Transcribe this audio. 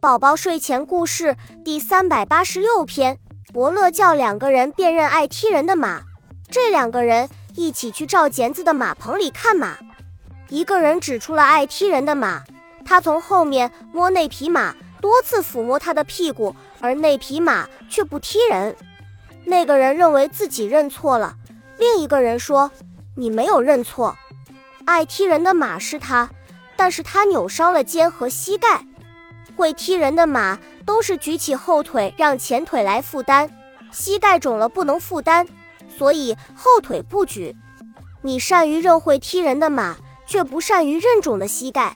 宝宝睡前故事第三百八十六篇：伯乐叫两个人辨认爱踢人的马。这两个人一起去赵简子的马棚里看马。一个人指出了爱踢人的马，他从后面摸那匹马，多次抚摸他的屁股，而那匹马却不踢人。那个人认为自己认错了。另一个人说：“你没有认错，爱踢人的马是他，但是他扭伤了肩和膝盖。”会踢人的马都是举起后腿让前腿来负担，膝盖肿了不能负担，所以后腿不举。你善于认会踢人的马，却不善于认肿的膝盖。